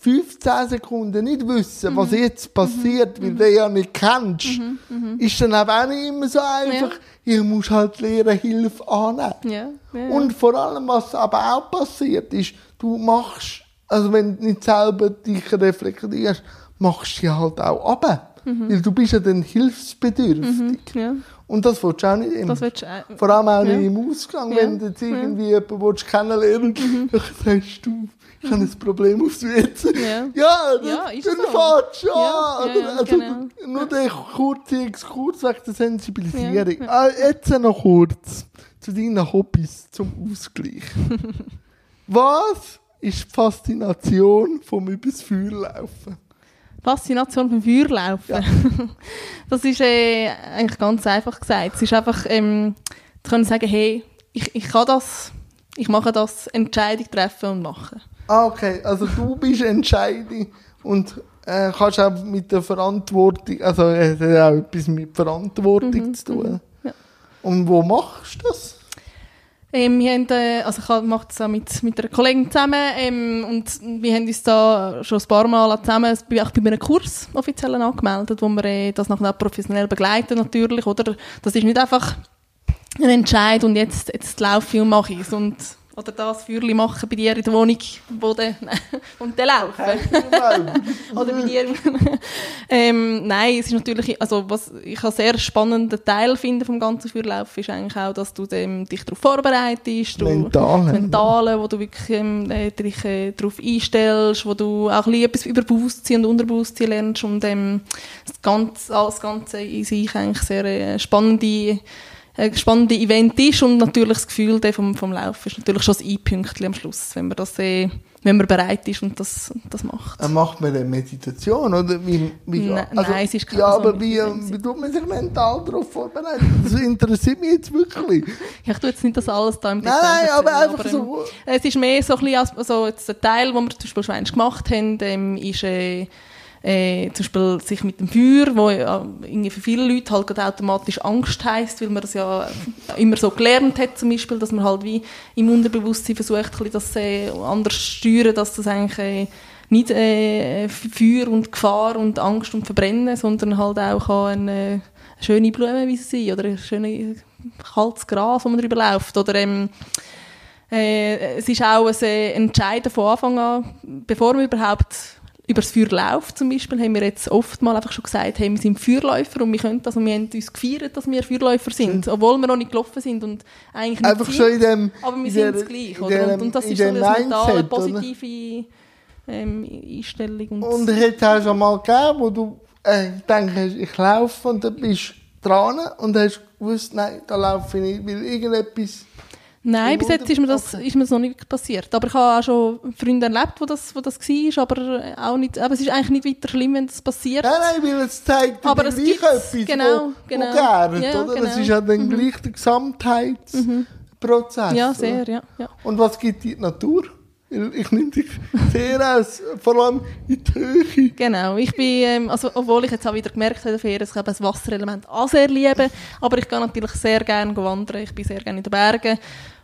Speaker 1: 15 Sekunden nicht wissen, was jetzt passiert, weil du ja nicht kennst, ist dann auch nicht immer so einfach. Ich muss halt lernen, Hilfe annehmen.
Speaker 2: Ja, ja, ja.
Speaker 1: Und vor allem, was aber auch passiert ist, du machst, also wenn du nicht selber dich reflektierst, machst du dich halt auch ab. Weil du bist ja dann hilfsbedürftig.
Speaker 2: ja,
Speaker 1: Und das willst du auch nicht immer.
Speaker 2: du auch.
Speaker 1: Vor allem auch
Speaker 2: Ja.
Speaker 1: nicht im Ausgang,
Speaker 2: Ja.
Speaker 1: wenn du jetzt irgendwie jemanden willst kennenlernen willst, dann sagst du, ich habe ein Problem aufs WC.
Speaker 2: Ja.
Speaker 1: Ja,
Speaker 2: Ja, ist
Speaker 1: dann
Speaker 2: so.
Speaker 1: fährst du
Speaker 2: Ja, ja, ja,
Speaker 1: also,
Speaker 2: genau.
Speaker 1: Nur der kurze Exkurs wegen der Sensibilisierung.
Speaker 2: Ja, ja.
Speaker 1: Ah, jetzt noch kurz zu deinen Hobbys zum Ausgleich. Was ist die Faszination vom übers Feuer laufen?
Speaker 2: Faszination vom Feuerlaufen. das ist äh, eigentlich ganz einfach gesagt. Es ist einfach, ähm, zu können sagen, hey, ich, ich kann das, ich mache das, Entscheidung treffen und machen.
Speaker 1: Ah, okay. Also du bist entscheidend und äh, kannst auch mit der Verantwortung, also es hat auch etwas mit Verantwortung zu tun.
Speaker 2: ja.
Speaker 1: Und wo machst du das?
Speaker 2: Ähm, wir haben, äh, also ich mache das auch mit, mit einer Kollegin zusammen ähm, und wir haben uns da schon ein paar Mal zusammen auch bei einem Kurs offiziell angemeldet, wo wir äh, das nachher professionell begleiten natürlich, oder? Das ist nicht einfach ein Entscheid und jetzt, jetzt laufe ich und mache ich es und oder das Feuerchen machen bei dir in der Wohnung, wo de, und dann laufen. oder bei dir. ähm, nein, es ist natürlich, also was ich einen sehr spannenden Teil finde vom ganzen Feuerlauf ist eigentlich auch, dass du dem, dich darauf vorbereitest.
Speaker 1: Mentale.
Speaker 2: Mentale, wo du wirklich ähm, äh, dich äh, darauf einstellst, wo du auch ein bisschen etwas über Bewusstsein und Unterbewusstsein lernst und ähm, das Ganze, alles Ganze in sich eigentlich sehr äh, spannende ein spannende Event ist und natürlich das Gefühl vom, vom Laufen ist natürlich schon das I-Pünktchen am Schluss, wenn man das eh, wenn man bereit ist und das, das macht.
Speaker 1: Äh, macht man eine Meditation oder wie, wie
Speaker 2: Nein,
Speaker 1: also,
Speaker 2: nein, es ist keine
Speaker 1: Ja,
Speaker 2: so
Speaker 1: aber wie,
Speaker 2: Meditation.
Speaker 1: wie tut man sich mental darauf vorbereiten? Das interessiert mich jetzt wirklich.
Speaker 2: Ja, ich tue jetzt nicht das alles da im
Speaker 1: Nein,
Speaker 2: Detail
Speaker 1: nein, aber
Speaker 2: erzählen,
Speaker 1: einfach
Speaker 2: ähm,
Speaker 1: so.
Speaker 2: Es ist mehr so ein bisschen, als- also jetzt der Teil, den wir zum Beispiel schon gemacht haben, ähm, ist äh, äh, zum Beispiel sich mit dem Feuer, wo ja, irgendwie für viele Leute halt automatisch Angst heisst, weil man das ja immer so gelernt hat zum Beispiel, dass man halt wie im Unterbewusstsein versucht, das äh, anders zu steuern, dass das eigentlich äh, nicht äh, Feuer und Gefahr und Angst und Verbrennen, sondern halt auch kann eine, schöne Blumenwiese sein oder ein schönes kaltes Gras, wo man drüber läuft oder ähm, äh, es ist auch ein äh, Entscheiden von Anfang an, bevor wir überhaupt über das Feuer laufen zum Beispiel, haben wir jetzt oft mal einfach schon gesagt, hey, wir sind Feuerläufer und wir können das und wir haben uns gefeiert, dass wir Feuerläufer sind, obwohl wir noch nicht gelaufen sind und eigentlich nicht
Speaker 1: Einfach
Speaker 2: sind,
Speaker 1: schon in dem.
Speaker 2: aber wir
Speaker 1: in
Speaker 2: sind es gleich, oder?
Speaker 1: dem-
Speaker 2: Und, und das ist so eine mentale, positive ähm, Einstellung. Und,
Speaker 1: Und es hat auch schon mal gegeben, wo du äh, denkst, ich laufe und dann bist du dran und hast gewusst, nein, da laufe ich nicht, weil irgendetwas.
Speaker 2: Nein, bis jetzt ist mir, das,
Speaker 1: Wunder-
Speaker 2: ist mir das noch nicht passiert. Aber ich habe auch schon Freunde erlebt, wo das, wo das war, aber auch nicht, aber es ist eigentlich nicht weiter schlimm, wenn das passiert.
Speaker 1: Nein, nein, weil es zeigt dir
Speaker 2: Aber
Speaker 1: gleich
Speaker 2: es gibt's,
Speaker 1: etwas,
Speaker 2: genau,
Speaker 1: wo,
Speaker 2: genau.
Speaker 1: wo gärt,
Speaker 2: Ja,
Speaker 1: oder? Es
Speaker 2: genau.
Speaker 1: ist ja dann gleich der Gesamtheitsprozess.
Speaker 2: Ja,
Speaker 1: oder?
Speaker 2: sehr, ja. ja.
Speaker 1: Und was gibt die Natur? Ich nehme dich sehr aus, vor allem in die Höhe.
Speaker 2: Genau, ich bin, ähm, also, obwohl ich jetzt auch wieder gemerkt habe, dass ich eben das Wasserelement auch sehr liebe, aber ich gehe natürlich sehr gerne wandern, ich bin sehr gerne in den Bergen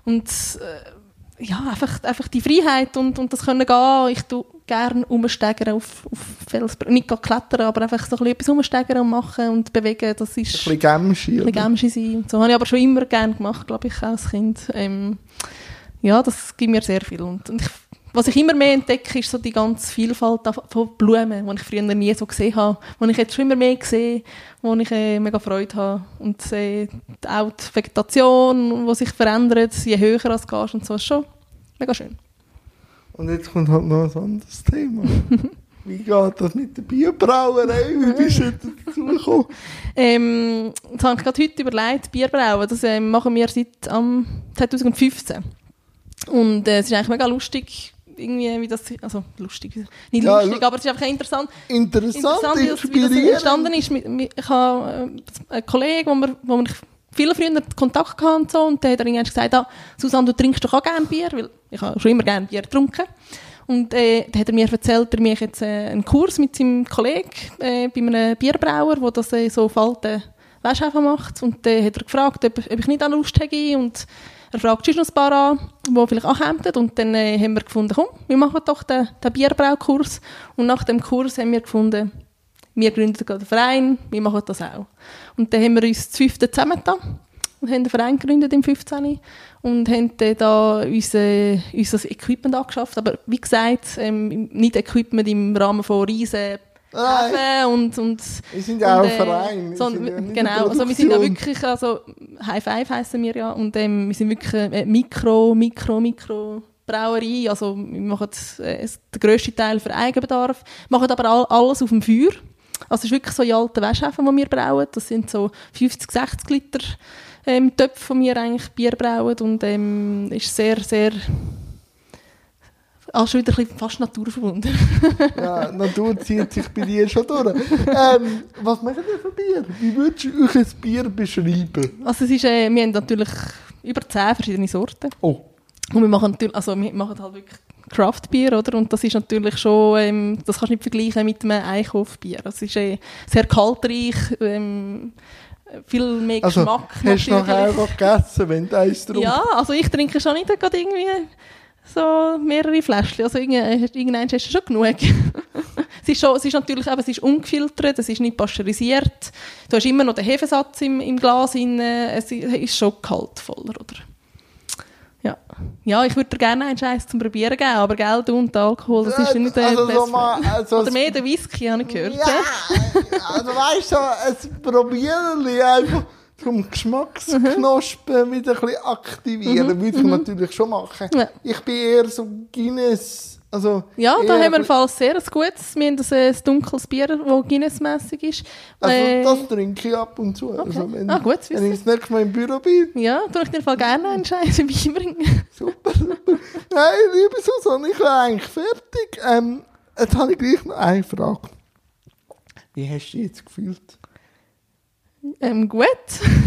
Speaker 2: und äh, ja, einfach, einfach die Freiheit und, und das können gehen, ich tue gerne umsteigern auf, auf Felsbrücken, nicht klettern, aber einfach so ein bisschen etwas umsteigern und machen und bewegen, das ist...
Speaker 1: Ein bisschen Gämschi.
Speaker 2: ein bisschen
Speaker 1: oder?
Speaker 2: Gämschi sein. So habe ich aber schon immer gerne gemacht, glaube ich, als Kind. Ähm, ja, das gibt mir sehr viel. Und, und ich, was ich immer mehr entdecke, ist so die ganze Vielfalt von Blumen, die ich früher nie so gesehen habe, die ich jetzt schon immer mehr sehe, wo ich äh, mega Freude habe. Und äh, auch die Vegetation, die sich verändert, je höher es gehst und so, ist schon mega schön.
Speaker 1: Und jetzt kommt halt noch ein anderes Thema. Wie geht das mit der Bierbrauerei? Wie bist du dazu gekommen?
Speaker 2: Ähm, das habe ich gerade heute überlegt, Bierbrauen, das ähm, machen wir seit ähm, 2015. Und äh, es ist eigentlich mega lustig, irgendwie, wie das, also lustig, nicht
Speaker 1: Ja,
Speaker 2: lustig,
Speaker 1: lu-
Speaker 2: aber es ist einfach interessant,
Speaker 1: Interessant,
Speaker 2: interessant wie, das, wie das entstanden ist. Ich habe äh, einen Kollegen, wo wir, wo wir viele früher Kontakt hatten und so, und der hat dann irgendwann gesagt, ah, Susanne, du trinkst doch auch gerne Bier, weil ich habe schon immer gerne Bier getrunken. Und äh, dann hat er mir erzählt, er macht jetzt äh, einen Kurs mit seinem Kollegen äh, bei einem Bierbrauer, der das äh, so auf alten Wäschefen macht. Und dann hat er gefragt, ob, ob ich nicht auch Lust hätte. Und er fragt sonst noch ein paar an, die vielleicht kämen. Und dann äh, haben wir gefunden, komm, wir machen doch den, den Bierbraukurs. Und nach dem Kurs haben wir gefunden, wir gründen einen Verein, wir machen das auch. Und dann haben wir uns das fünfte zusammengetan und haben einen Verein gegründet im 15. und haben dann da unser, unser Equipment angeschafft. Aber wie gesagt, ähm, nicht Equipment im Rahmen von riesen
Speaker 1: Nein.
Speaker 2: Häfen und, und
Speaker 1: Wir sind ja auch
Speaker 2: und,
Speaker 1: ein Verein.
Speaker 2: So,
Speaker 1: ja
Speaker 2: genau, also wir sind ja wirklich, also High Five heissen wir ja und ähm, wir sind wirklich äh, Mikro, Mikro, Mikro Brauerei, also wir machen äh, den grössten Teil für Eigenbedarf, machen aber all, alles auf dem Feuer. Also es ist wirklich so in alten Wäschhäfen, die wir brauen, das sind so 50, 60 Liter ähm, Töpfe, die wir eigentlich Bier brauen und ähm, ist sehr, sehr auch schon wieder ein bisschen fast naturverbunden.
Speaker 1: Ja, Natur zieht sich bei dir schon durch. Ähm, was macht ihr für Bier? Wie würdest du euch ein Bier beschreiben?
Speaker 2: Also es ist, äh, wir haben natürlich über 10 verschiedene Sorten.
Speaker 1: Oh,
Speaker 2: Und wir machen natürlich, also wir machen halt wirklich Craft-Bier, oder? Und das ist natürlich schon, ähm, das kannst du nicht vergleichen mit einem Einkaufbier. Es ist äh, sehr kaltreich, ähm, viel mehr
Speaker 1: also
Speaker 2: Geschmack
Speaker 1: hast du
Speaker 2: natürlich.
Speaker 1: einfach gegessen, wenn du eins drauf
Speaker 2: Ja, also ich trinke schon nicht gerade irgendwie so mehrere Fläschchen. Also irgendein irgendein hast du schon genug. es, ist schon, es ist natürlich, aber es ist ungefiltert, es ist nicht pasteurisiert. Du hast immer noch den Hefesatz im, im Glas drin. Es ist schon kaltvoller, oder? Ja. Ja, ich würde dir gerne einen Scheiß zum Probieren geben, aber Geld und Alkohol, das ist nicht der
Speaker 1: also so mal, also
Speaker 2: Oder mehr der Whisky, habe ich gehört.
Speaker 1: Ja, also weißt du, ein Probieren einfach zum Geschmacksknospen wieder ein bisschen aktivieren, würde ich natürlich schon machen.
Speaker 2: Ja.
Speaker 1: Ich bin eher so Guinness, also...
Speaker 2: Ja, da haben wir
Speaker 1: ein
Speaker 2: falls sehr ein gutes. Wir haben ein, ein dunkles Bier, das Guinness-mässig ist.
Speaker 1: Also
Speaker 2: Äh,
Speaker 1: das trinke ich ab und zu. Also wenn,
Speaker 2: Ah, gut
Speaker 1: wenn ich das nächste Mal im Büro bin,
Speaker 2: ja, tue ich dir Fall gerne einen Scheiß beibringen.
Speaker 1: super, super. Nein, liebe Susanne, ich bin eigentlich fertig. Ähm, jetzt habe ich gleich noch eine Frage. Wie hast du dich jetzt gefühlt?
Speaker 2: Ähm, gut.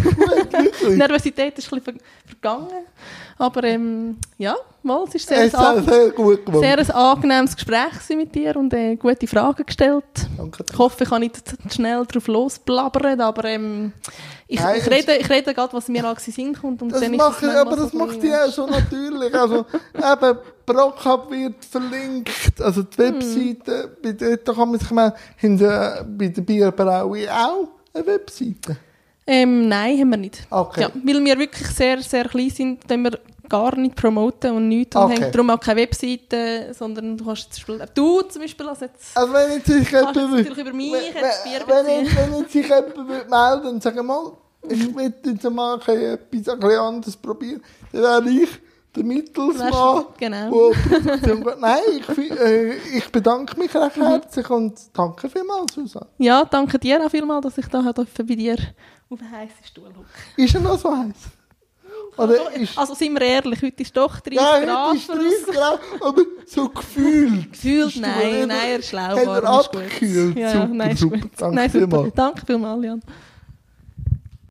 Speaker 1: Gut.
Speaker 2: Nervosität ist ein bisschen ver vergangen. Aber ähm, ja, mal, es ist sehr,
Speaker 1: Es
Speaker 2: ein,
Speaker 1: sehr gut gemacht.
Speaker 2: sehr ein angenehmes Gespräch mit dir und äh, gute Fragen gestellt.
Speaker 1: Danke.
Speaker 2: Ich hoffe, ich kann nicht schnell drauf losblabbern, aber ähm, ich,
Speaker 1: Nein,
Speaker 2: ich, rede, ich rede gerade, was mir alles in Sinn kommt. Und
Speaker 1: Das
Speaker 2: dann ist
Speaker 1: mache
Speaker 2: manchmal
Speaker 1: aber das macht die auch schon natürlich. Also, eben, Brockhub wird verlinkt, also die
Speaker 2: Hm.
Speaker 1: Webseite, bei dort kann man sich mal, äh, bei der Bierbrauerei auch eine Webseite?
Speaker 2: Ähm, nein, haben wir nicht.
Speaker 1: Okay.
Speaker 2: Ja, weil wir wirklich sehr, sehr klein sind, können wir gar nicht promoten und nichts. Und
Speaker 1: Okay.
Speaker 2: haben darum auch keine Webseite, sondern du kannst zum Beispiel, du zum Beispiel, also jetzt
Speaker 1: Also wenn jetzt sich jemand...
Speaker 2: natürlich über mich
Speaker 1: wenn,
Speaker 2: jetzt Bier
Speaker 1: wenn, jetzt sich jemand melden und sagen mal, ich will jetzt mal etwas ein bisschen anderes probieren, dann wäre ich der Mittelsmann,
Speaker 2: genau.
Speaker 1: wo. Nein, ich, äh, ich bedanke mich recht
Speaker 2: Mhm.
Speaker 1: herzlich und danke vielmals, Susanne.
Speaker 2: Ja, danke dir auch vielmals, dass ich da bei dir auf einen heißen Stuhl hocken
Speaker 1: Ist er noch so heiß? Oder ist...
Speaker 2: Also sind wir ehrlich, heute ist doch 30
Speaker 1: Ja,
Speaker 2: Grad.
Speaker 1: ist 30 Grad, aber so gefühlt.
Speaker 2: Gefühlt, nein, nein, er ist schlau
Speaker 1: Hat er abgekühlt?
Speaker 2: Ja,
Speaker 1: super,
Speaker 2: nein,
Speaker 1: super. Danke
Speaker 2: nein, super.
Speaker 1: vielmals.
Speaker 2: Danke vielmals, Jan.